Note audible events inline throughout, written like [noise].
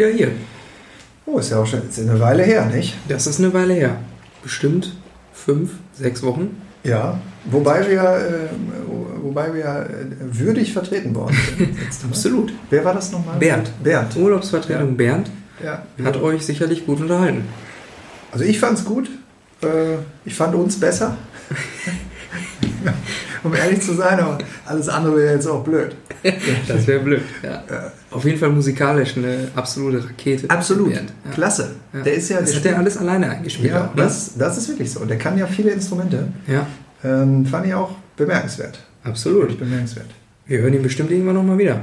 wieder hier. Oh, ist ja auch schon ist eine Weile her, nicht? Das ist eine Weile her. Bestimmt fünf, sechs Wochen. Ja, wobei wir, äh, wobei wir äh, würdig vertreten worden sind. [laughs] Absolut. Wer war das nochmal? Bernd. Bernd. Urlaubsvertretung Ja. Bernd Ja. hat euch sicherlich gut unterhalten. Also ich fand es gut. Äh, ich fand uns besser. [laughs] [laughs] um ehrlich zu sein, aber alles andere wäre jetzt auch blöd. [laughs] Das wäre blöd. Ja. Ja. Auf jeden Fall musikalisch eine absolute Rakete. Absolut. Ja. Klasse. Ja. Der ist ja. das der hat er alles alleine eingespielt. ja, auch, ne? das, das ist wirklich so. Und der kann ja viele Instrumente. ja, Ähm, fand ich auch bemerkenswert. absolut. Wirklich bemerkenswert. Wir hören ihn bestimmt irgendwann nochmal wieder.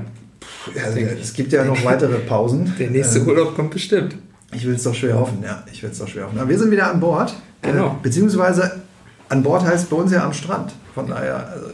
Ich. es gibt ja noch weitere Pausen. [laughs] Der nächste Ähm, Urlaub kommt bestimmt. Ich will es doch schwer hoffen, ja. Ich will es doch schwer hoffen. Aber wir sind wieder an Bord. Genau. Äh, beziehungsweise an Bord heißt bei uns ja am Strand. Von daher, also,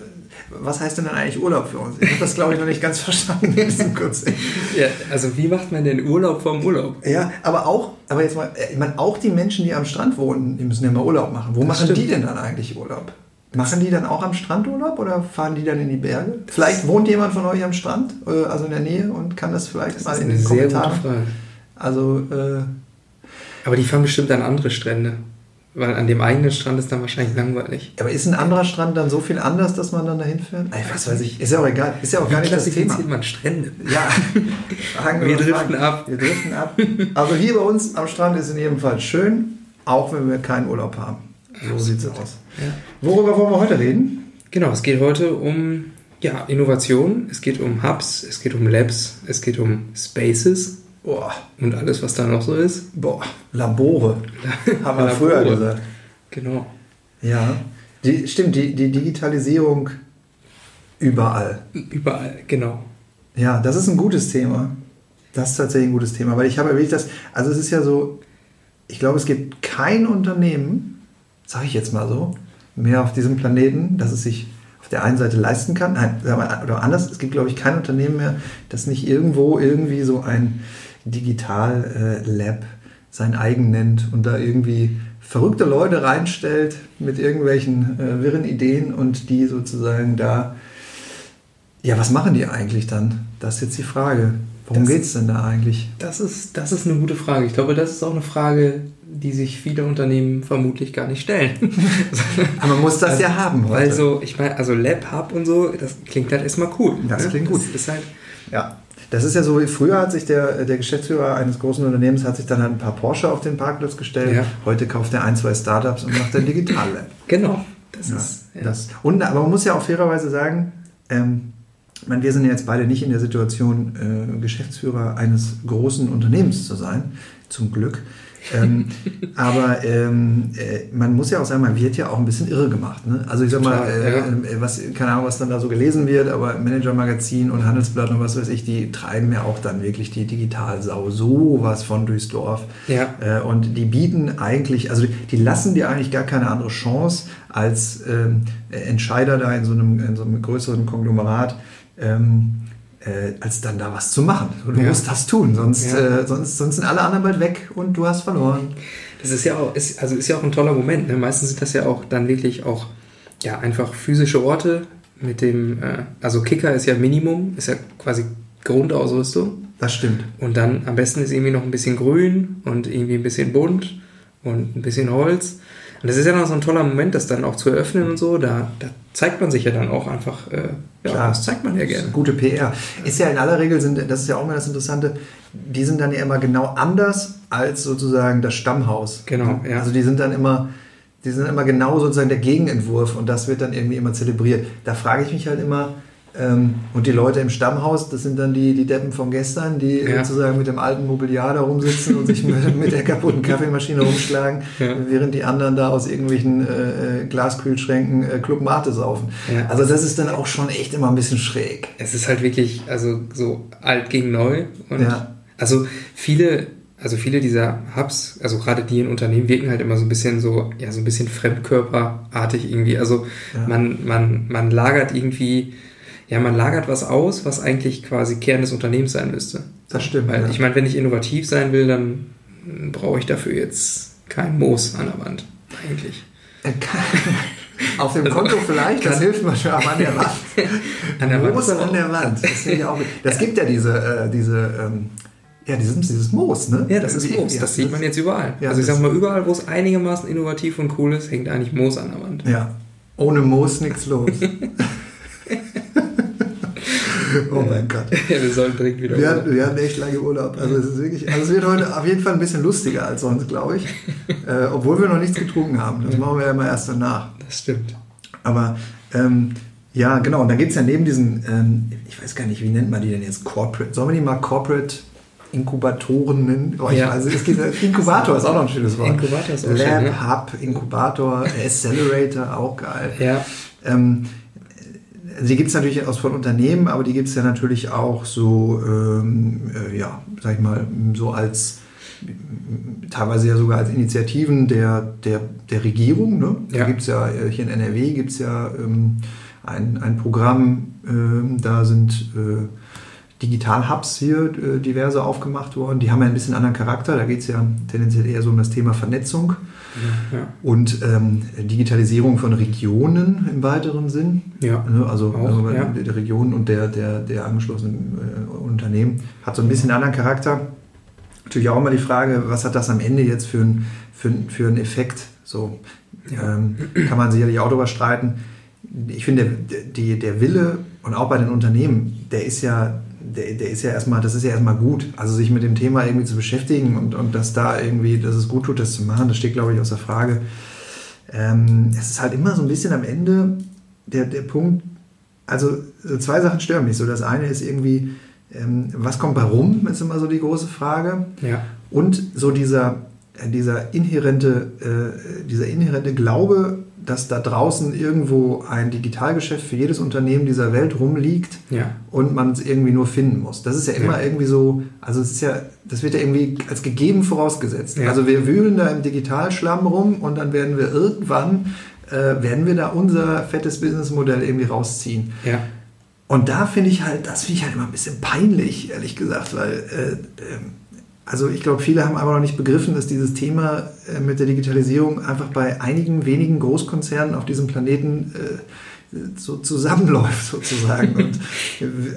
was heißt denn dann eigentlich Urlaub für uns? Ich habe das, glaube ich, noch nicht ganz [laughs] verstanden in diesem. Ja, also wie macht man denn Urlaub vom Urlaub? Ja, aber auch, aber jetzt mal, äh, ich meine, auch die Menschen, die am Strand wohnen, die müssen ja mal Urlaub machen. Wo Das machen stimmt. die denn dann eigentlich Urlaub? Machen die dann auch am Strand Urlaub oder fahren die dann in die Berge? Vielleicht wohnt jemand von euch am Strand, äh, also in der Nähe und kann das vielleicht Das mal in den Kommentaren. Also, äh, Aber die fahren bestimmt an andere Strände. Weil an dem eigenen Strand ist dann wahrscheinlich langweilig. Aber ist ein anderer Strand dann so viel anders, dass man dann dahin fährt? Ey, was weiß ich. Ist ja auch egal. Ist ja auch gar nicht das Thema. man Strände? Ja. [laughs] Wir über driften ab. Wir driften ab. Also hier bei uns am Strand ist in jedem Fall schön, auch wenn wir keinen Urlaub haben. So sieht's aus. Ja. Worüber wollen wir heute reden? Genau, es geht heute um ja, Innovation, es geht um Hubs, es geht um Labs, es geht um Spaces Boah, und alles, was da noch so ist. boah, Labore. [laughs] Haben wir Labore. früher gesagt. Genau. Ja. Die, stimmt, die, die Digitalisierung überall. Überall, genau. Ja, das ist ein gutes Thema. Das ist tatsächlich ein gutes Thema, weil ich habe wirklich das, also es ist ja so, ich glaube, es gibt kein Unternehmen, sage ich jetzt mal so, mehr auf diesem Planeten, das es sich auf der einen Seite leisten kann, nein, oder anders, es gibt, glaube ich, kein Unternehmen mehr, das nicht irgendwo irgendwie so ein Digital-Lab sein eigen nennt und da irgendwie verrückte Leute reinstellt mit irgendwelchen äh, wirren Ideen und die sozusagen da ja, was machen die eigentlich dann? Das ist jetzt die Frage. Worum geht es denn da eigentlich? Das ist, das ist eine gute Frage. Ich glaube, das ist auch eine Frage, die sich viele Unternehmen vermutlich gar nicht stellen. [laughs] Aber man muss das ja haben heute. Weil so, ich meine, also Lab, Hub und so, das klingt halt erstmal cool. Das klingt gut. Das ist halt, ja. Das ist ja so, wie früher hat sich der, der Geschäftsführer eines großen Unternehmens hat sich dann halt ein paar Porsche auf den Parkplatz gestellt. Ja. Heute kauft er ein, zwei Startups und macht ein Digital-Lab. [laughs] genau. Das Ja, ist, ja. das. Und, aber man muss ja auch fairerweise sagen, ähm, meine, wir sind ja jetzt beide nicht in der Situation, äh, Geschäftsführer eines großen Unternehmens zu sein, zum Glück. Ähm, [laughs] aber ähm, äh, man muss ja auch sagen, man wird ja auch ein bisschen irre gemacht. Ne? Also ich sag mal, äh, ja. äh, was, keine Ahnung, was dann da so gelesen wird, aber Manager-Magazin und Handelsblatt und was weiß ich, die treiben ja auch dann wirklich die Digitalsau sowas von durchs Dorf. Ja. Äh, und die bieten eigentlich, also die lassen dir eigentlich gar keine andere Chance als ähm, Entscheider da in so einem, in so einem größeren Konglomerat, ähm, äh, als dann da was zu machen. Du Ja. musst das tun, sonst, Ja. äh, sonst, sonst sind alle anderen bald weg und du hast verloren. Das ist ja auch, ist, also ist ja auch ein toller Moment. Ne? Meistens sind das ja auch dann wirklich auch ja, einfach physische Orte mit dem, äh, also Kicker ist ja Minimum, ist ja quasi Grundausrüstung. Das stimmt. Und dann am besten ist irgendwie noch ein bisschen grün und irgendwie ein bisschen bunt und ein bisschen Holz. Und das ist ja noch so ein toller Moment, das dann auch zu eröffnen und so. Da, da zeigt man sich ja dann auch einfach, äh, ja, Klar. das zeigt man ja gerne. Gute PR. Ist ja in aller Regel, sind, das ist ja auch immer das Interessante, die sind dann ja immer genau anders als sozusagen das Stammhaus. Genau, ja. Also die sind dann immer, die sind immer genau sozusagen der Gegenentwurf und das wird dann irgendwie immer zelebriert. Da frage ich mich halt immer, ähm, und die Leute im Stammhaus, das sind dann die, die Deppen von gestern, die Ja. sozusagen mit dem alten Mobiliar da rumsitzen und sich [laughs] mit, mit der kaputten Kaffeemaschine rumschlagen, Ja. während die anderen da aus irgendwelchen äh, äh, Glaskühlschränken äh, Club Mate saufen. Ja. Also das ist dann auch schon echt immer ein bisschen schräg. Es ist halt wirklich, also so alt gegen neu. Und also viele, also viele dieser Hubs, also gerade die in Unternehmen wirken halt immer so ein bisschen so, ja, so ein bisschen fremdkörperartig irgendwie. Also man, man, man lagert irgendwie, ja, man lagert was aus, was eigentlich quasi Kern des Unternehmens sein müsste. Das stimmt. Weil ja. ich meine, wenn ich innovativ sein will, dann brauche ich dafür jetzt kein Moos an der Wand, eigentlich. [laughs] Auf dem Konto vielleicht, das hilft mir schon, aber an der Wand. [laughs] An der Wand Moos aber an der Wand. Das, ich auch, das gibt ja diese, äh, diese ähm, Ja, dieses, dieses Moos, ne? Ja, das ist Moos. ja, Das sieht man jetzt überall. Ja, also ich sag mal, überall, wo es einigermaßen innovativ und cool ist, hängt eigentlich Moos an der Wand. Ja, ohne Moos nichts los. [laughs] [laughs] oh mein Gott. Ja, wir sollten dringend wieder. Wir hatten, wir hatten echt lange Urlaub. Also es ist wirklich, also es wird heute auf jeden Fall ein bisschen lustiger als sonst, glaube ich. [laughs] Äh, obwohl wir noch nichts getrunken haben. Das machen wir ja immer erst danach. Das stimmt. Aber ähm, ja, genau. Und dann gibt es ja neben diesen, ähm, ich weiß gar nicht, wie nennt man die denn jetzt? Corporate. Sollen wir die mal Corporate Inkubatoren nennen? Oh, ich Ja. weiß, es gibt, Inkubator ist auch noch ein schönes Wort. Inkubator ist auch Lab, schön, ne? Hub, Inkubator, Accelerator, auch geil. Ja, Ähm, die gibt es natürlich aus von Unternehmen, aber die gibt es ja natürlich auch so, ähm, äh, ja, sag ich mal, so als teilweise ja sogar als Initiativen der, der, der Regierung. Ne? Da Ja. gibt es ja, äh, hier in NRW gibt es ja ähm, ein, ein Programm, ähm, da sind äh, Digital-Hubs hier äh, diverse aufgemacht worden. Die haben ja ein bisschen anderen Charakter. Da geht es ja tendenziell eher so um das Thema Vernetzung ja, und ähm, Digitalisierung von Regionen im weiteren Sinn. ja. Ne, Also, Auch, also ja. der Region und der, der, der angeschlossenen äh, Unternehmen hat so ein bisschen anderen Charakter. Natürlich auch immer die Frage, was hat das am Ende jetzt für, ein, für, für einen Effekt? So Ja. ähm, kann man sicherlich auch darüber streiten. Ich finde, der, die, der Wille und auch bei den Unternehmen, der ist ja, der, der ist ja erstmal, das ist ja erstmal gut. Also sich mit dem Thema irgendwie zu beschäftigen und, und dass da irgendwie, dass es gut tut, das zu machen, das steht, glaube ich, außer Frage. Ähm, es ist halt immer so ein bisschen am Ende der, der Punkt, also so zwei Sachen stören mich so. Das eine ist irgendwie, ähm, was kommt bei rum, ist immer so die große Frage. ja. Und so dieser, äh, dieser, inhärente, äh, dieser inhärente Glaube, dass da draußen irgendwo ein Digitalgeschäft für jedes Unternehmen dieser Welt rumliegt ja. und man es irgendwie nur finden muss. Das ist ja immer Ja. irgendwie so, also es ist ja, das wird ja irgendwie als gegeben vorausgesetzt. Ja. Also wir wühlen da im Digitalschlamm rum und dann werden wir irgendwann, äh, werden wir da unser fettes Businessmodell irgendwie rausziehen. Und da finde ich halt, das finde ich halt immer ein bisschen peinlich, ehrlich gesagt, weil, äh, ähm, also ich glaube, viele haben aber noch nicht begriffen, dass dieses Thema äh, mit der Digitalisierung einfach bei einigen wenigen Großkonzernen auf diesem Planeten äh, so zusammenläuft [laughs] sozusagen [laughs] und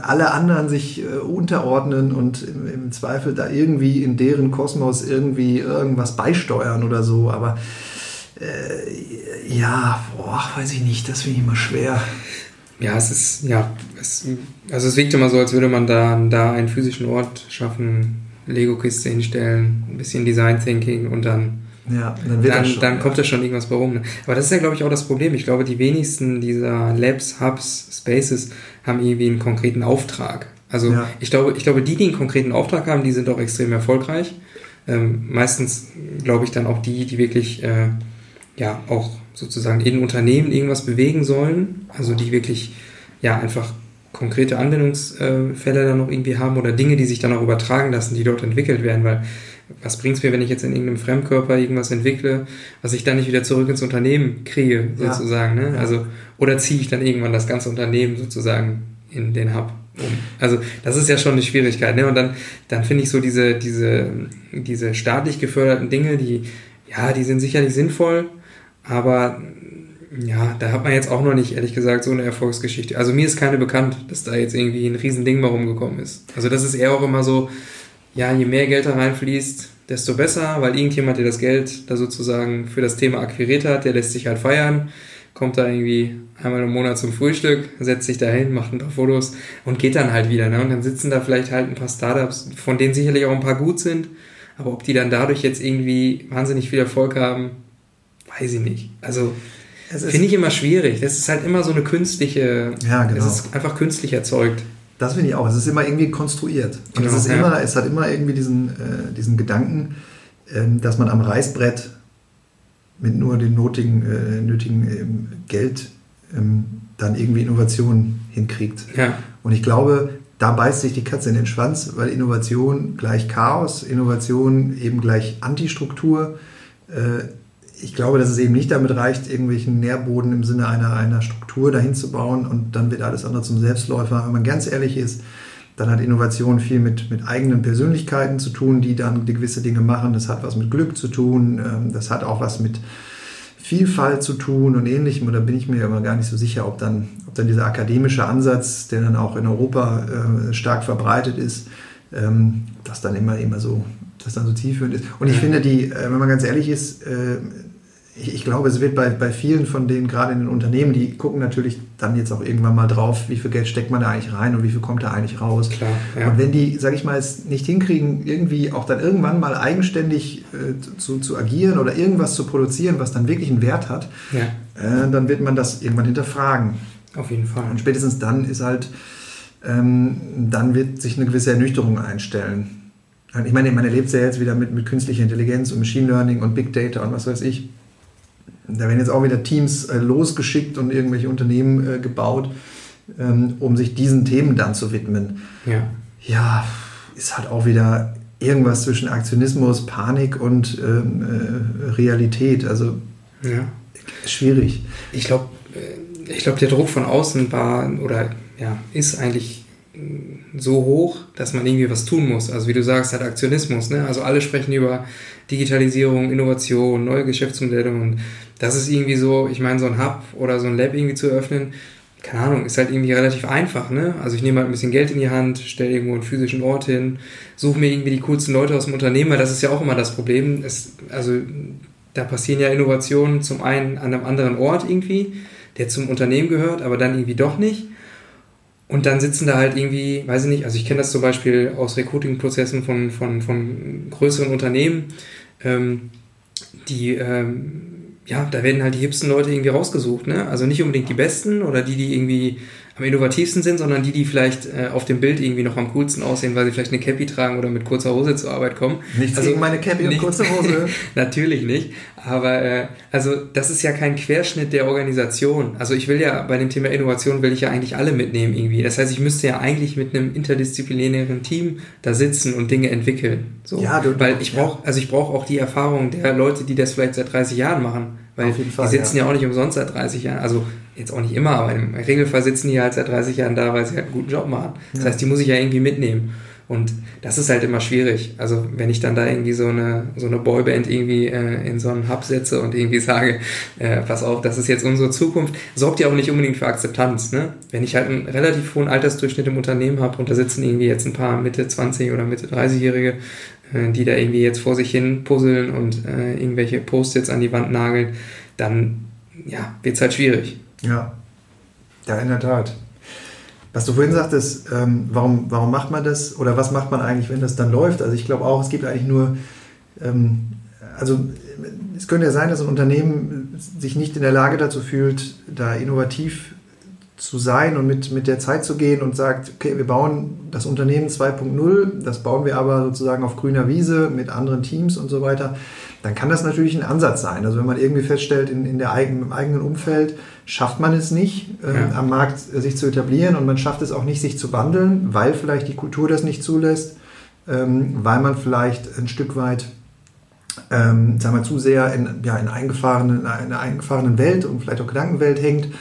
alle anderen sich äh, unterordnen und im, im Zweifel da irgendwie in deren Kosmos irgendwie irgendwas beisteuern oder so, aber äh, ja, boah, weiß ich nicht, das finde ich immer schwer. Ja, es ist, ja, es, also es wirkt immer so, als würde man da, da einen physischen Ort schaffen, Lego-Kiste hinstellen, ein bisschen Design Thinking und dann, Ja, dann wird dann, das schon, dann ja. kommt da schon irgendwas bei rum. Ne? Aber das ist ja, glaube ich, auch das Problem. Ich glaube, die wenigsten dieser Labs, Hubs, Spaces haben irgendwie einen konkreten Auftrag. Also Ja. ich glaube, ich glaube, die, die einen konkreten Auftrag haben, die sind auch extrem erfolgreich. Ähm, meistens glaube ich dann auch die, die wirklich äh, ja auch sozusagen in Unternehmen irgendwas bewegen sollen, also die wirklich ja einfach konkrete Anwendungsfälle dann noch irgendwie haben oder Dinge, die sich dann auch übertragen lassen, die dort entwickelt werden, weil was bringt es mir, wenn ich jetzt in irgendeinem Fremdkörper irgendwas entwickle, was ich dann nicht wieder zurück ins Unternehmen kriege, Ja. sozusagen, ne? Ja. Also, oder ziehe ich dann irgendwann das ganze Unternehmen sozusagen in den Hub um. Also, das ist ja schon eine Schwierigkeit, ne? Und dann, dann finde ich so diese, diese, diese staatlich geförderten Dinge, die, ja, die sind sicherlich sinnvoll, aber ja, da hat man jetzt auch noch nicht, ehrlich gesagt, so eine Erfolgsgeschichte. Also mir ist keine bekannt, dass da jetzt irgendwie ein Riesending mal rumgekommen ist. Also das ist eher auch immer so, ja, je mehr Geld da reinfließt, desto besser, weil irgendjemand, der das Geld da sozusagen für das Thema akquiriert hat, der lässt sich halt feiern, kommt da irgendwie einmal im Monat zum Frühstück, setzt sich da hin, macht ein paar Fotos und geht dann halt wieder. Ne? Und dann sitzen da vielleicht halt ein paar Startups, von denen sicherlich auch ein paar gut sind, aber ob die dann dadurch jetzt irgendwie wahnsinnig viel Erfolg haben, weiß ich nicht. Also finde ich immer schwierig. Das ist halt immer so eine künstliche, Ja, genau. es ist einfach künstlich erzeugt. Das finde ich auch. Es ist immer irgendwie konstruiert. Und Genau, es, ist ja. immer, es hat immer irgendwie diesen, äh, diesen Gedanken, ähm, dass man am Reißbrett mit nur dem notigen, äh, nötigen ähm, Geld ähm, dann irgendwie Innovationen hinkriegt. Ja, Und ich glaube, da beißt sich die Katze in den Schwanz, weil Innovation gleich Chaos, Innovation eben gleich Antistruktur. Ich glaube, dass es eben nicht damit reicht, irgendwelchen Nährboden im Sinne einer, einer Struktur dahin zu bauen und dann wird alles andere zum Selbstläufer. Wenn man ganz ehrlich ist, dann hat Innovation viel mit, mit eigenen Persönlichkeiten zu tun, die dann gewisse Dinge machen. Das hat was mit Glück zu tun. ähm, Das hat auch was mit Vielfalt zu tun und ähnlichem. Und da bin ich mir aber gar nicht so sicher, ob dann, ob dann dieser akademische Ansatz, der dann auch in Europa äh, stark verbreitet ist, ähm, das dann immer, immer so, das dann so zielführend ist. Und ich finde, die, äh, wenn man ganz ehrlich ist, äh, ich, glaube, es wird bei, bei vielen von denen, gerade in den Unternehmen, die gucken natürlich dann jetzt auch irgendwann mal drauf, wie viel Geld steckt man da eigentlich rein und wie viel kommt da eigentlich raus. Klar, ja. Und wenn die, sage ich mal, es nicht hinkriegen, irgendwie auch dann irgendwann mal eigenständig äh, zu, zu agieren oder irgendwas zu produzieren, was dann wirklich einen Wert hat, ja. äh, dann wird man das irgendwann hinterfragen. Auf jeden Fall. Und spätestens dann ist halt, ähm, dann wird sich eine gewisse Ernüchterung einstellen. Ich meine, man erlebt es ja jetzt wieder mit, mit künstlicher Intelligenz und Machine Learning und Big Data und was weiß ich. Da werden jetzt auch wieder Teams äh, losgeschickt und irgendwelche Unternehmen äh, gebaut, ähm, um sich diesen Themen dann zu widmen. Ja. Ja, ist halt auch wieder irgendwas zwischen Aktionismus, Panik und ähm, äh, Realität. Also ja. schwierig. Ich glaube, ich glaube, der Druck von außen war oder ja, ist eigentlich so hoch, dass man irgendwie was tun muss. Also wie du sagst, halt Aktionismus. Ne? Also alle sprechen über Digitalisierung, Innovation, neue Geschäftsmodelle und das ist irgendwie so, ich meine, so ein Hub oder so ein Lab irgendwie zu eröffnen, keine Ahnung, ist halt irgendwie relativ einfach. Ne? Also ich nehme halt ein bisschen Geld in die Hand, stelle irgendwo einen physischen Ort hin, suche mir irgendwie die coolsten Leute aus dem Unternehmen, weil das ist ja auch immer das Problem. Es, also da passieren ja Innovationen zum einen an einem anderen Ort irgendwie, der zum Unternehmen gehört, aber dann irgendwie doch nicht. Und dann sitzen da halt irgendwie, weiß ich nicht, also ich kenne das zum Beispiel aus Recruiting-Prozessen von, von, von größeren Unternehmen, ähm, die, ähm, ja, da werden halt die hipsten Leute irgendwie rausgesucht, ne? Also nicht unbedingt die besten oder die, die irgendwie am innovativsten sind, sondern die, die vielleicht äh, auf dem Bild irgendwie noch am coolsten aussehen, weil sie vielleicht eine Cappy tragen oder mit kurzer Hose zur Arbeit kommen. Nichts also, gegen meine Cappy und kurze Hose. [laughs] natürlich nicht. Aber äh, also das ist ja kein Querschnitt der Organisation. Also ich will ja bei dem Thema Innovation will ich ja eigentlich alle mitnehmen irgendwie. Das heißt, ich müsste ja eigentlich mit einem interdisziplinären Team da sitzen und Dinge entwickeln. So. Ja, du, weil ich brauche, also ich brauche auch die Erfahrung der Leute, die das vielleicht seit 30 Jahren machen. Weil Fall, die sitzen ja. ja. auch nicht umsonst seit 30 Jahren. Also jetzt auch nicht immer, aber im Regelfall sitzen die halt seit 30 Jahren da, weil sie halt einen guten Job machen. Das ja. heißt, die muss ich ja irgendwie mitnehmen. Und das ist halt immer schwierig. Also wenn ich dann da irgendwie so eine, so eine Boyband irgendwie äh, in so einen Hub setze und irgendwie [laughs] sage, äh, pass auf, das ist jetzt unsere Zukunft, sorgt ja auch nicht unbedingt für Akzeptanz. Ne? Wenn ich halt einen relativ hohen Altersdurchschnitt im Unternehmen habe und da sitzen irgendwie jetzt ein paar Mitte 20 oder Mitte 30-Jährige, äh, die da irgendwie jetzt vor sich hin puzzeln und äh, irgendwelche Post-its an die Wand nageln, dann ja, wird es halt schwierig. Ja, ja, in der Tat. Was du vorhin sagtest, ähm, warum, warum macht man das oder was macht man eigentlich, wenn das dann läuft? Also ich glaube auch, es gibt eigentlich nur, ähm, also es könnte ja sein, dass ein Unternehmen sich nicht in der Lage dazu fühlt, da innovativ zu sein und mit, mit der Zeit zu gehen und sagt, okay, wir bauen das Unternehmen 2.0, das bauen wir aber sozusagen auf grüner Wiese mit anderen Teams und so weiter, dann kann das natürlich ein Ansatz sein. Also wenn man irgendwie feststellt, in, in der eigenen, im eigenen Umfeld schafft man es nicht, äh, ja. am Markt sich zu etablieren und man schafft es auch nicht, sich zu wandeln, weil vielleicht die Kultur das nicht zulässt, ähm, weil man vielleicht ein Stück weit ähm, sagen wir, zu sehr in, ja, in, eingefahrenen, in einer eingefahrenen Welt und vielleicht auch Gedankenwelt hängt,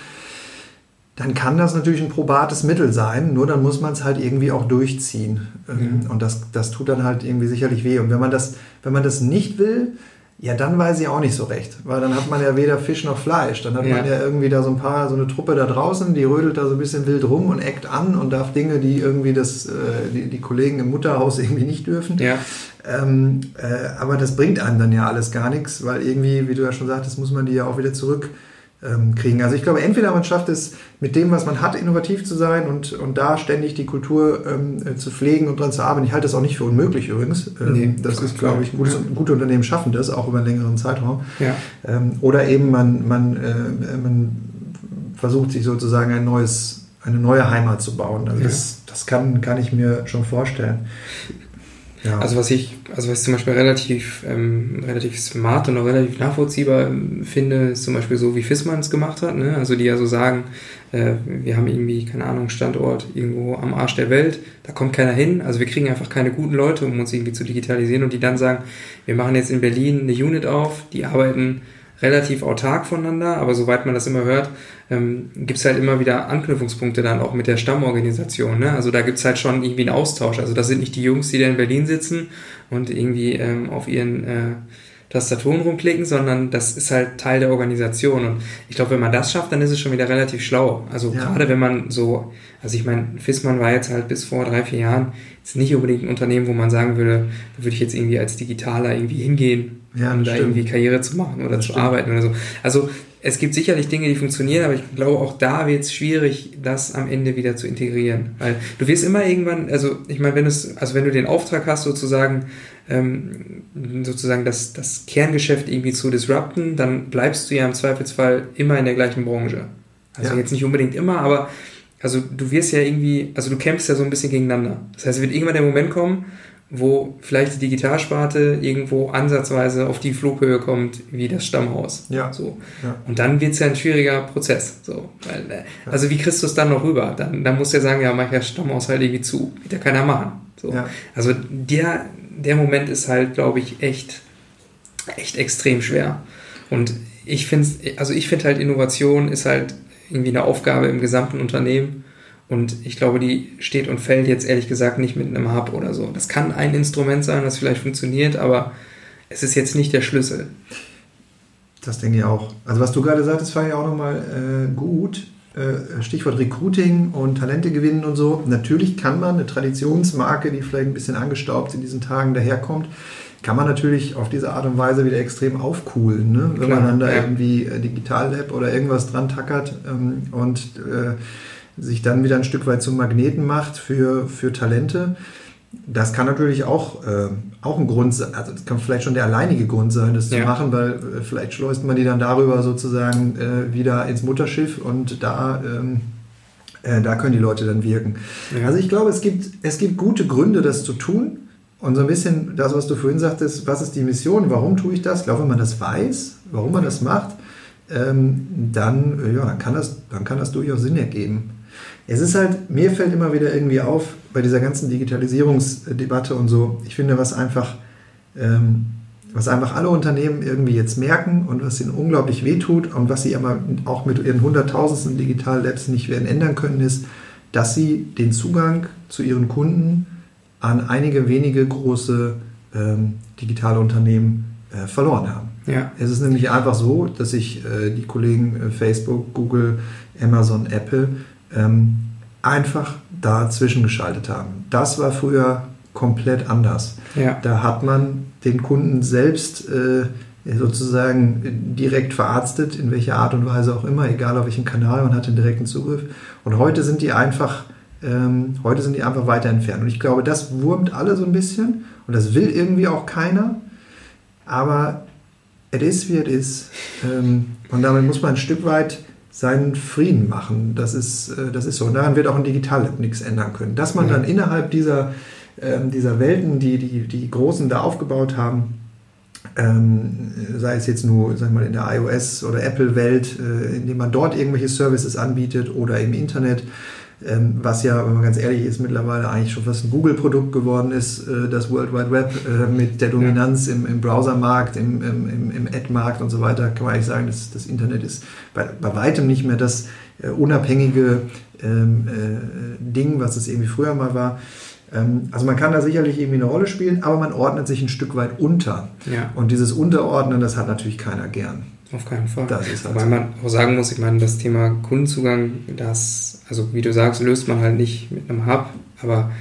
dann kann das natürlich ein probates Mittel sein, nur dann muss man es halt irgendwie auch durchziehen. Mhm. Und das, das tut dann halt irgendwie sicherlich weh. Und wenn man das, wenn man das nicht will, ja, dann weiß ich auch nicht so recht, weil dann hat man ja weder Fisch noch Fleisch. Dann hat ja. man ja irgendwie da so ein paar, so eine Truppe da draußen, die rödelt da so ein bisschen wild rum und eckt an und darf Dinge, die irgendwie das, äh, die, die Kollegen im Mutterhaus [laughs] irgendwie nicht dürfen. Ja. Ähm, äh, aber das bringt einem dann ja alles gar nichts, weil irgendwie, wie du ja schon sagtest, muss man die ja auch wieder zurück ähm, kriegen. Also ich glaube, entweder man schafft es, mit dem, was man hat, innovativ zu sein und, und da ständig die Kultur ähm, äh, zu pflegen und dran zu arbeiten. Ich halte das auch nicht für unmöglich übrigens. Ähm, nee, das ist, glaube ich, gutes, gute Unternehmen schaffen das, auch über einen längeren Zeitraum. Ja. Ähm, oder eben man, man, äh, man versucht sich sozusagen ein neues, eine neue Heimat zu bauen. Also ja. das, das kann, kann ich mir schon vorstellen. Ja. Also was ich, also was ich zum Beispiel relativ, ähm, relativ smart und auch relativ nachvollziehbar ähm, finde, ist zum Beispiel so, wie Fissmann es gemacht hat. Ne? Also die ja so sagen, äh, wir haben irgendwie, keine Ahnung, Standort irgendwo am Arsch der Welt, da kommt keiner hin. Also wir kriegen einfach keine guten Leute, um uns irgendwie zu digitalisieren und die dann sagen, wir machen jetzt in Berlin eine Unit auf, die arbeiten relativ autark voneinander, aber soweit man das immer hört, ähm, gibt es halt immer wieder Anknüpfungspunkte dann auch mit der Stammorganisation. Ne? Also da gibt es halt schon irgendwie einen Austausch. Also das sind nicht die Jungs, die da in Berlin sitzen und irgendwie ähm, auf ihren äh, Tastaturen rumklicken, sondern das ist halt Teil der Organisation. Und ich glaube, wenn man das schafft, dann ist es schon wieder relativ schlau. Also ja. gerade wenn man so, also ich meine, Fissmann war jetzt halt bis vor drei, vier Jahren jetzt nicht unbedingt ein Unternehmen, wo man sagen würde, da würde ich jetzt irgendwie als Digitaler irgendwie hingehen, ja, um da stimmt. irgendwie Karriere zu machen oder das zu stimmt. arbeiten oder so. Also es gibt sicherlich Dinge, die funktionieren, aber ich glaube, auch da wird es schwierig, das am Ende wieder zu integrieren. Weil du wirst immer irgendwann, also ich meine, wenn es, also wenn du den Auftrag hast, sozusagen, ähm, sozusagen das, das Kerngeschäft irgendwie zu disrupten, dann bleibst du ja im Zweifelsfall immer in der gleichen Branche. Also ja. jetzt nicht unbedingt immer, aber also du wirst ja irgendwie, also du kämpfst ja so ein bisschen gegeneinander. Das heißt, es wird irgendwann der Moment kommen, wo vielleicht die Digitalsparte irgendwo ansatzweise auf die Flughöhe kommt wie das Stammhaus. Ja. So. Ja. Und dann wird es ja ein schwieriger Prozess. So. Weil, äh, also wie kriegst du es dann noch rüber? Dann, dann musst du ja sagen, ja, mach ja Stammhaus halt irgendwie zu. Wird ja keiner machen. So. Ja. Also der, der Moment ist halt, glaube ich, echt, echt extrem schwer. Und ich finde, also ich finde halt Innovation ist halt irgendwie eine Aufgabe im gesamten Unternehmen und ich glaube, die steht und fällt jetzt ehrlich gesagt nicht mit einem Hub oder so. Das kann ein Instrument sein, das vielleicht funktioniert, aber es ist jetzt nicht der Schlüssel. Das denke ich auch. Also was du gerade sagtest, war ja auch nochmal äh, gut. Äh, Stichwort Recruiting und Talente gewinnen und so. Natürlich kann man eine Traditionsmarke, die vielleicht ein bisschen angestaubt in diesen Tagen daherkommt, kann man natürlich auf diese Art und Weise wieder extrem aufcoolen. Ne? Wenn Klar, man dann da ja. irgendwie äh, Digital Lab oder irgendwas dran tackert ähm, und äh, sich dann wieder ein Stück weit zum Magneten macht für, für Talente. Das kann natürlich auch, äh, auch ein Grund sein, also das kann vielleicht schon der alleinige Grund sein, das ja. zu machen, weil äh, vielleicht schleust man die dann darüber sozusagen äh, wieder ins Mutterschiff und da, ähm, äh, da können die Leute dann wirken. Ja. Also ich glaube, es gibt, es gibt gute Gründe, das zu tun. Und so ein bisschen das, was du vorhin sagtest, was ist die Mission, warum tue ich das? Ich glaube, wenn man das weiß, warum man das macht, ähm, dann, ja, dann, kann das, dann kann das durchaus Sinn ergeben. Es ist halt, mir fällt immer wieder irgendwie auf, bei dieser ganzen Digitalisierungsdebatte und so, ich finde, was einfach, ähm, was einfach alle Unternehmen irgendwie jetzt merken und was ihnen unglaublich wehtut und was sie aber auch mit ihren hunderttausendsten Digital-Labs nicht werden ändern können, ist, dass sie den Zugang zu ihren Kunden an einige wenige große ähm, digitale Unternehmen äh, verloren haben. Ja. Es ist nämlich einfach so, dass sich äh, die Kollegen äh, Facebook, Google, Amazon, Apple ähm, einfach dazwischen geschaltet haben. Das war früher komplett anders. Ja. Da hat man den Kunden selbst äh, sozusagen direkt verarztet, in welcher Art und Weise auch immer, egal auf welchem Kanal, man hat den direkten Zugriff. Und heute sind die einfach, ähm, heute sind die einfach weiter entfernt. Und ich glaube, das wurmt alle so ein bisschen und das will irgendwie auch keiner. Aber es ist, wie es ist. Ähm, und damit muss man ein Stück weit seinen Frieden machen. Das ist, äh, das ist so. Und daran wird auch ein Digital-Lab nichts ändern können. Dass man dann innerhalb dieser, ähm, dieser Welten, die, die die Großen da aufgebaut haben, ähm, sei es jetzt nur sag mal, in der iOS- oder Apple-Welt, äh, indem man dort irgendwelche Services anbietet oder im Internet, ähm, was ja, wenn man ganz ehrlich ist, mittlerweile eigentlich schon fast ein Google-Produkt geworden ist, äh, das World Wide Web äh, mit der Dominanz ja. im, im Browsermarkt, im, im, im Ad-Markt und so weiter, kann man eigentlich sagen, dass das Internet ist bei, bei weitem nicht mehr das äh, unabhängige ähm, äh, Ding, was es irgendwie früher mal war. Ähm, also man kann da sicherlich irgendwie eine Rolle spielen, aber man ordnet sich ein Stück weit unter. Ja. Und dieses Unterordnen, das hat natürlich keiner gern. Auf keinen Fall. Das ist halt Wobei man auch sagen muss, ich meine, das Thema Kundenzugang, das, also wie du sagst, löst man halt nicht mit einem Hub, aber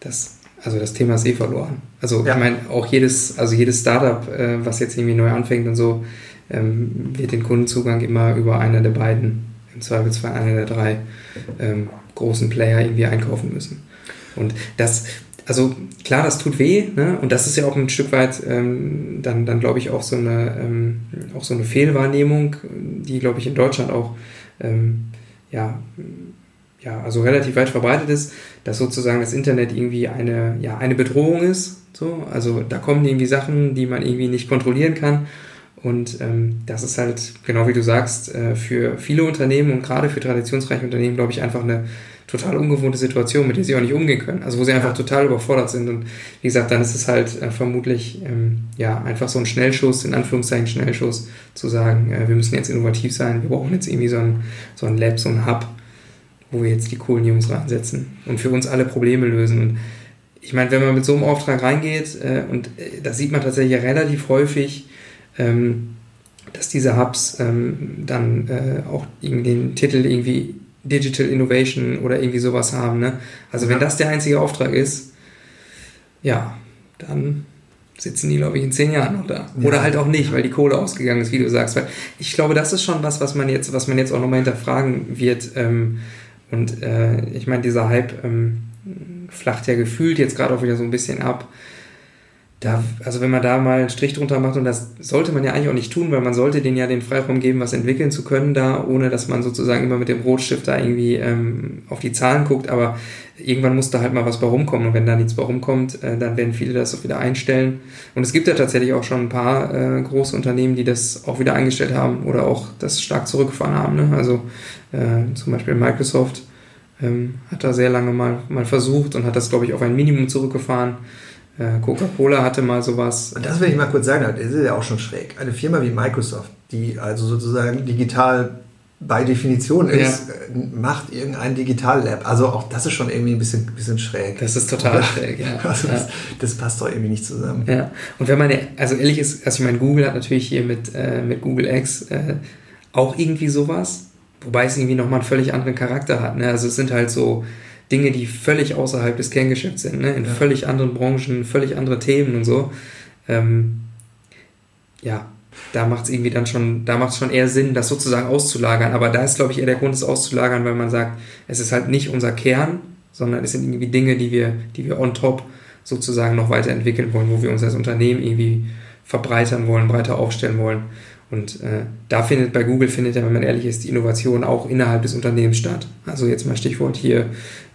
das, also das Thema ist eh verloren. Also ja. ich meine, auch jedes, also jedes Startup, äh, was jetzt irgendwie neu anfängt und so, ähm, wird den Kundenzugang immer über einer der beiden, im Zweifelsfall einer der drei ähm, großen Player irgendwie einkaufen müssen. Und das, also klar, das tut weh, ne? und das ist ja auch ein Stück weit ähm, dann, dann glaube ich, auch so, eine, ähm, auch so eine Fehlwahrnehmung, die, glaube ich, in Deutschland auch ähm, ja, ja, also relativ weit verbreitet ist, dass sozusagen das Internet irgendwie eine, ja, eine Bedrohung ist. So. Also da kommen irgendwie Sachen, die man irgendwie nicht kontrollieren kann. Und ähm, das ist halt, genau wie du sagst, äh, für viele Unternehmen und gerade für traditionsreiche Unternehmen, glaube ich, einfach eine total ungewohnte Situation, mit der sie auch nicht umgehen können. Also wo sie einfach total überfordert sind. Und wie gesagt, dann ist es halt äh, vermutlich ähm, ja einfach so ein Schnellschuss, in Anführungszeichen Schnellschuss, zu sagen, äh, wir müssen jetzt innovativ sein, wir brauchen jetzt irgendwie so ein, so ein Lab, so ein Hub, wo wir jetzt die coolen Jungs reinsetzen und für uns alle Probleme lösen. Und ich meine, wenn man mit so einem Auftrag reingeht, äh, und äh, das sieht man tatsächlich relativ häufig, ähm, dass diese Hubs ähm, dann äh, auch den Titel irgendwie Digital Innovation oder irgendwie sowas haben. Ne? Also wenn das der einzige Auftrag ist, ja, dann sitzen die, glaube ich, in zehn Jahren noch da. Ja. Oder halt auch nicht, weil die Kohle ausgegangen ist, wie du sagst. Weil ich glaube, das ist schon was, was man jetzt, was man jetzt auch nochmal hinterfragen wird. Ähm, und äh, ich meine, dieser Hype ähm, flacht ja gefühlt jetzt gerade auch wieder so ein bisschen ab da, also wenn man da mal einen Strich drunter macht, und das sollte man ja eigentlich auch nicht tun, weil man sollte denen ja den Freiraum geben, was entwickeln zu können da, ohne dass man sozusagen immer mit dem Rotstift da irgendwie ähm, auf die Zahlen guckt, aber irgendwann muss da halt mal was bei rumkommen und wenn da nichts bei rumkommt, äh, dann werden viele das auch wieder einstellen. Und es gibt ja tatsächlich auch schon ein paar äh, große Unternehmen, die das auch wieder eingestellt haben oder auch das stark zurückgefahren haben. Ne? Also äh, zum Beispiel Microsoft ähm, hat da sehr lange mal, mal versucht und hat das, glaube ich, auf ein Minimum zurückgefahren. Äh, Coca-Cola hatte mal sowas. Und das will ich mal kurz sagen, das ist ja auch schon schräg. Eine Firma wie Microsoft, die also sozusagen digital bei Definition ist, ja. Äh, macht irgendein Digital-Lab. Also auch das ist schon irgendwie ein bisschen, bisschen schräg. Das ist total schräg, ja. [laughs] Also das, das, passt doch irgendwie nicht zusammen. Ja. Und wenn man, also ehrlich ist, also ich meine, Google hat natürlich hier mit, äh, mit Google X äh, auch irgendwie sowas, wobei es irgendwie nochmal einen völlig anderen Charakter hat. Ne? Also es sind halt so, Dinge, die völlig außerhalb des Kerngeschäfts sind, ne? in ja. völlig anderen Branchen, völlig andere Themen und so. Ähm, ja, da macht es irgendwie dann schon, da macht es schon eher Sinn, das sozusagen auszulagern. Aber da ist, glaube ich, eher der Grund, es auszulagern, weil man sagt, es ist halt nicht unser Kern, sondern es sind irgendwie Dinge, die wir, die wir on top sozusagen noch weiterentwickeln wollen, wo wir uns als Unternehmen irgendwie verbreitern wollen, breiter aufstellen wollen. Und äh, da findet bei Google findet ja, wenn man ehrlich ist, die Innovation auch innerhalb des Unternehmens statt. Also jetzt mal Stichwort hier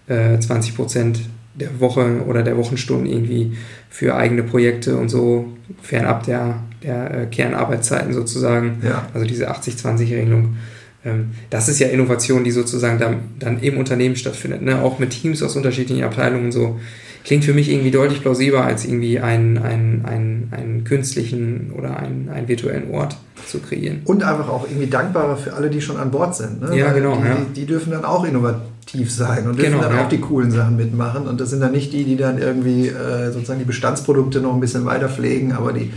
äh, 20 Prozent der Woche oder der Wochenstunden irgendwie für eigene Projekte und so, fernab der, der äh, Kernarbeitszeiten sozusagen. Ja. Also diese 80-20-Regelung. Ähm, das ist ja Innovation, die sozusagen dann, dann im Unternehmen stattfindet, ne? auch mit Teams aus unterschiedlichen Abteilungen und so klingt für mich irgendwie deutlich plausibler, als irgendwie einen, einen, einen, einen künstlichen oder einen, einen virtuellen Ort zu kreieren. Und einfach auch irgendwie dankbarer für alle, die schon an Bord sind. Ne? Ja, Weil genau. Die, ja. die, dürfen dann auch innovativ sein und dürfen genau, dann ja. auch die coolen Sachen mitmachen. Und das sind dann nicht die, die dann irgendwie äh, sozusagen die Bestandsprodukte noch ein bisschen weiter pflegen, aber die,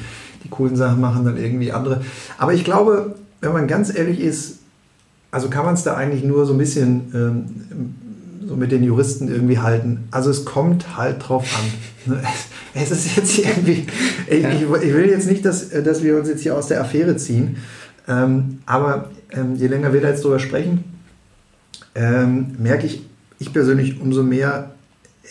die coolen Sachen machen dann irgendwie andere. Aber ich glaube, wenn man ganz ehrlich ist, also kann man es da eigentlich nur so ein bisschen ähm, so mit den Juristen irgendwie halten. Also es kommt halt drauf an. [laughs] Es ist jetzt irgendwie, ich, ja. ich, will jetzt nicht, dass, dass wir uns jetzt hier aus der Affäre ziehen, ähm, aber ähm, je länger wir da jetzt drüber sprechen, ähm, merke ich, ich persönlich umso mehr,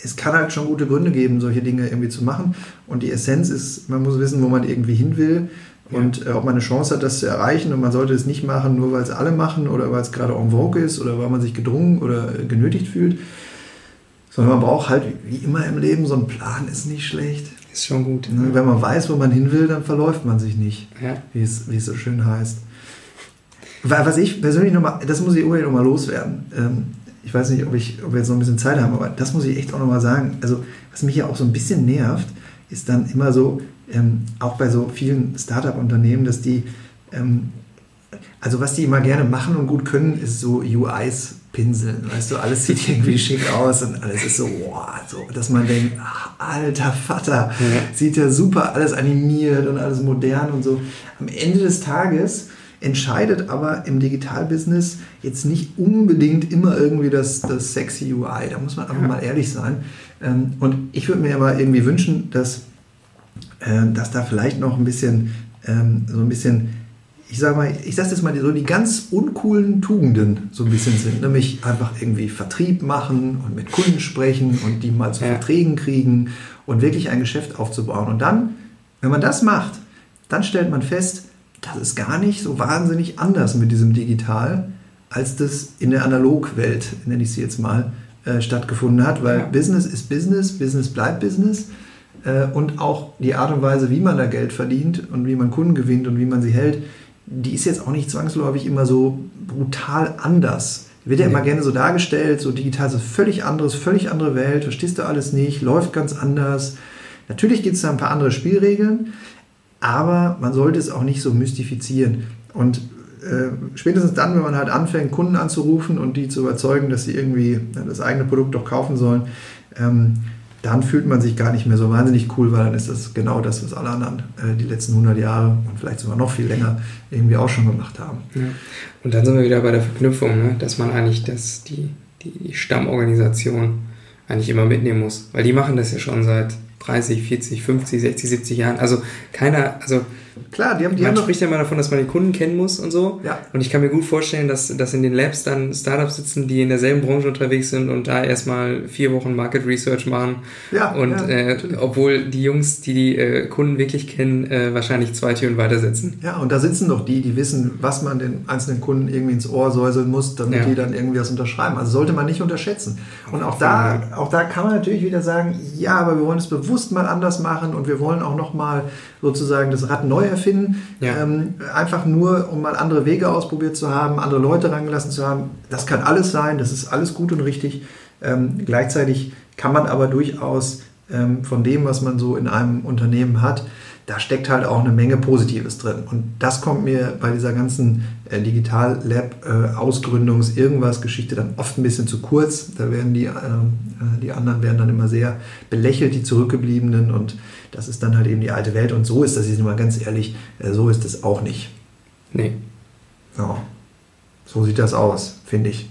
es kann halt schon gute Gründe geben, solche Dinge irgendwie zu machen. Und die Essenz ist, man muss wissen, wo man irgendwie hin will und äh, ob man eine Chance hat, das zu erreichen. Und man sollte es nicht machen, nur weil es alle machen oder weil es gerade en vogue ist oder weil man sich gedrungen oder genötigt fühlt. Sondern man braucht halt, wie immer im Leben, so ein Plan ist nicht schlecht. Ist schon gut. Ne? Wenn man weiß, wo man hin will, dann verläuft man sich nicht, ja. wie, es, wie es so schön heißt. Was ich persönlich nochmal, das muss ich unbedingt nochmal loswerden. Ähm, ich weiß nicht, ob, ich, ob wir jetzt noch ein bisschen Zeit haben, aber das muss ich echt auch nochmal sagen. Also, was mich ja auch so ein bisschen nervt, ist dann immer so, ähm, auch bei so vielen Startup-Unternehmen, dass die, ähm, also was die immer gerne machen und gut können, ist so UIs pinseln. Weißt du, alles sieht irgendwie [laughs] schick aus und alles ist so, wow, so dass man denkt, ach, alter Vater, ja. sieht ja super alles animiert und alles modern und so. Am Ende des Tages entscheidet aber im Digitalbusiness jetzt nicht unbedingt immer irgendwie das, das sexy UI. Da muss man einfach ja. mal ehrlich sein. Ähm, und ich würde mir aber irgendwie wünschen, dass äh, dass da vielleicht noch ein bisschen, ähm, so ein bisschen, ich sage mal, ich sage das mal, so die ganz uncoolen Tugenden so ein bisschen sind. Nämlich einfach irgendwie Vertrieb machen und mit Kunden sprechen und die mal zu ja. Verträgen kriegen und wirklich ein Geschäft aufzubauen. Und dann, wenn man das macht, dann stellt man fest, das ist gar nicht so wahnsinnig anders mit diesem Digital, als das in der Analogwelt, nenne ich sie jetzt mal, äh, stattgefunden hat, weil ja. Business ist Business, Business bleibt Business. Äh, und auch die Art und Weise, wie man da Geld verdient und wie man Kunden gewinnt und wie man sie hält, die ist jetzt auch nicht zwangsläufig immer so brutal anders. Wird ja nee. immer gerne so dargestellt, so digital ist völlig anderes, völlig andere Welt, verstehst du alles nicht, läuft ganz anders. Natürlich gibt es da ein paar andere Spielregeln, aber man sollte es auch nicht so mystifizieren. Und äh, spätestens dann, wenn man halt anfängt, Kunden anzurufen und die zu überzeugen, dass sie irgendwie das eigene Produkt doch kaufen sollen, ähm, dann fühlt man sich gar nicht mehr so wahnsinnig cool, weil dann ist das genau das, was alle anderen äh, die letzten 100 Jahre und vielleicht sogar noch viel länger irgendwie auch schon gemacht haben. Ja. Und dann sind wir wieder bei der Verknüpfung, ne? dass man eigentlich das, die, die Stammorganisation eigentlich immer mitnehmen muss. Weil die machen das ja schon seit 30, 40, 50, 60, 70 Jahren. Also keiner, also Klar, die haben, die man haben spricht ja immer davon, dass man die Kunden kennen muss und so. Ja. Und ich kann mir gut vorstellen, dass, dass in den Labs dann Startups sitzen, die in derselben Branche unterwegs sind und da erstmal vier Wochen Market Research machen. Ja, Und ja, äh, obwohl die Jungs, die die äh, Kunden wirklich kennen, äh, wahrscheinlich zwei Türen weiter sitzen. Ja, und da sitzen doch die, die wissen, was man den einzelnen Kunden irgendwie ins Ohr säuseln muss, damit Ja. die dann irgendwie was unterschreiben. Also sollte man nicht unterschätzen. Und auch da, auch da kann man natürlich wieder sagen, ja, aber wir wollen es bewusst mal anders machen und wir wollen auch nochmal sozusagen das Rad neu erfinden. Ja. Ähm, einfach nur, um mal andere Wege ausprobiert zu haben, andere Leute rangelassen zu haben. Das kann alles sein, das ist alles gut und richtig. Ähm, gleichzeitig kann man aber durchaus ähm, von dem, was man so in einem Unternehmen hat, da steckt halt auch eine Menge Positives drin. Und das kommt mir bei dieser ganzen äh, Digital-Lab-Ausgründungs-Irgendwas-Geschichte dann oft ein bisschen zu kurz. Da werden die, ähm, äh, die anderen werden dann immer sehr belächelt, die Zurückgebliebenen. Und das ist dann halt eben die alte Welt. Und so ist das jetzt mal ganz ehrlich, äh, so ist es auch nicht. Nee. Ja, so sieht das aus, finde ich.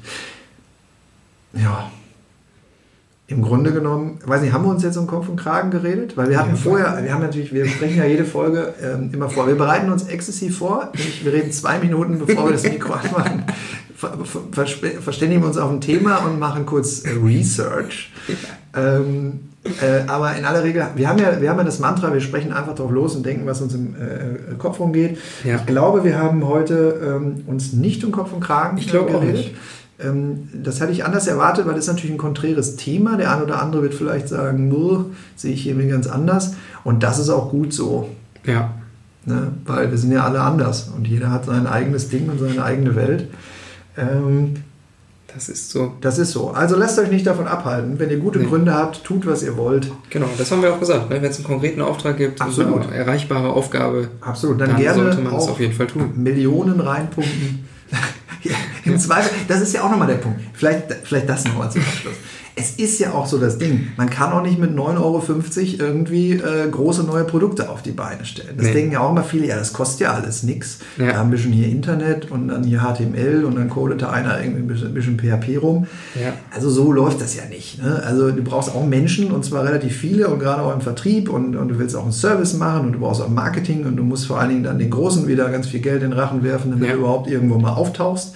Ja. Im Grunde genommen, weiß nicht, haben wir uns jetzt um Kopf und Kragen geredet? Weil wir hatten Ja, vorher, wir haben natürlich, wir sprechen ja jede Folge ähm, immer vor. Wir bereiten uns exzessiv vor. Wir reden zwei Minuten, bevor wir das Mikro anmachen, ver ver verständigen uns auf ein Thema und machen kurz Research. Ähm, äh, aber in aller Regel, wir haben, ja, wir haben ja das Mantra, wir sprechen einfach drauf los und denken, was uns im äh, Kopf rumgeht. Ja. Ich glaube, wir haben heute ähm, uns nicht um Kopf und Kragen Ich glaube auch geredet. nicht. Ähm, das hatte ich anders erwartet, weil das ist natürlich ein konträres Thema. Der ein oder andere wird vielleicht sagen, nur sehe ich irgendwie ganz anders. Und das ist auch gut so. Ja. Ne? Weil wir sind ja alle anders und jeder hat sein eigenes Ding und seine eigene Welt. Ähm, Das ist so. das ist so. Also lasst euch nicht davon abhalten. Wenn ihr gute Nee. Gründe habt, tut, was ihr wollt. Genau, das haben wir auch gesagt. ne? Wenn es einen konkreten Auftrag gibt, Absolut. eine erreichbare Aufgabe, Absolut. Dann, dann, gerne sollte man auch auf jeden Fall tun. Millionen reinpumpen. [laughs] Im Zweifel, das ist ja auch nochmal der Punkt. Vielleicht, vielleicht das nochmal zum Abschluss. Es ist ja auch so das Ding, man kann auch nicht mit 9,50 Euro irgendwie äh, große neue Produkte auf die Beine stellen. Das Nee. denken ja auch immer viele, ja, das kostet ja alles nichts. Ja. Wir haben ein bisschen hier Internet und dann hier HTML und dann codete einer irgendwie ein bisschen, ein bisschen PHP rum. Ja. Also so läuft das ja nicht. Ne? Also du brauchst auch Menschen und zwar relativ viele und gerade auch im Vertrieb und, und du willst auch einen Service machen und du brauchst auch Marketing und du musst vor allen Dingen dann den Großen wieder ganz viel Geld in den Rachen werfen, damit Ja. du überhaupt irgendwo mal auftauchst.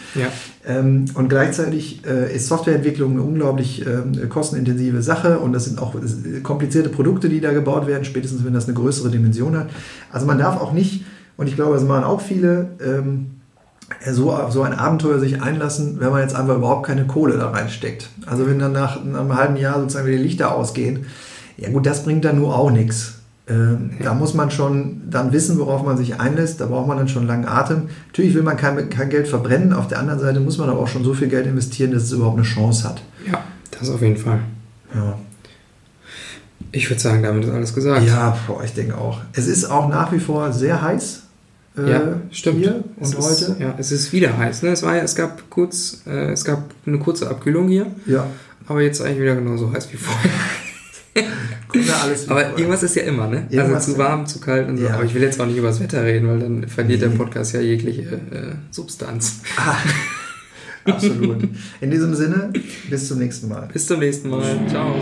Ähm, und gleichzeitig äh, ist Softwareentwicklung eine unglaublich ähm, kostenintensive Sache und das sind auch äh, komplizierte Produkte, die da gebaut werden, spätestens wenn das eine größere Dimension hat. Also man darf auch nicht, und ich glaube, das machen auch viele, ähm, so so ein Abenteuer sich einlassen, wenn man jetzt einfach überhaupt keine Kohle da reinsteckt. Also wenn dann nach, nach einem halben Jahr sozusagen wieder die Lichter ausgehen, ja gut, das bringt dann nur auch nichts. Ähm, Da muss man schon dann wissen, worauf man sich einlässt. Da braucht man dann schon langen Atem. Natürlich will man kein, kein Geld verbrennen. Auf der anderen Seite muss man aber auch schon so viel Geld investieren, dass es überhaupt eine Chance hat. ja, das auf jeden Fall. Ja, Ich würde sagen, damit ist alles gesagt. ja boah, ich denke auch. Es ist auch nach wie vor sehr heiß. äh, Ja, stimmt. Hier es und ist, heute. Ja, es ist wieder heiß. Ne? Es, war, es, gab kurz, äh, es gab eine kurze Abkühlung hier, Ja, aber jetzt eigentlich wieder genauso heiß wie vorher. Aber irgendwas ist ja immer, ne? Irgendwas also zu warm, zu kalt und so. Ja. Aber ich will jetzt auch nicht über das Wetter reden, weil dann verliert der Nee. Podcast ja jegliche äh, Substanz. Ah, absolut. In diesem Sinne, bis zum nächsten Mal. Bis zum nächsten Mal. Ciao.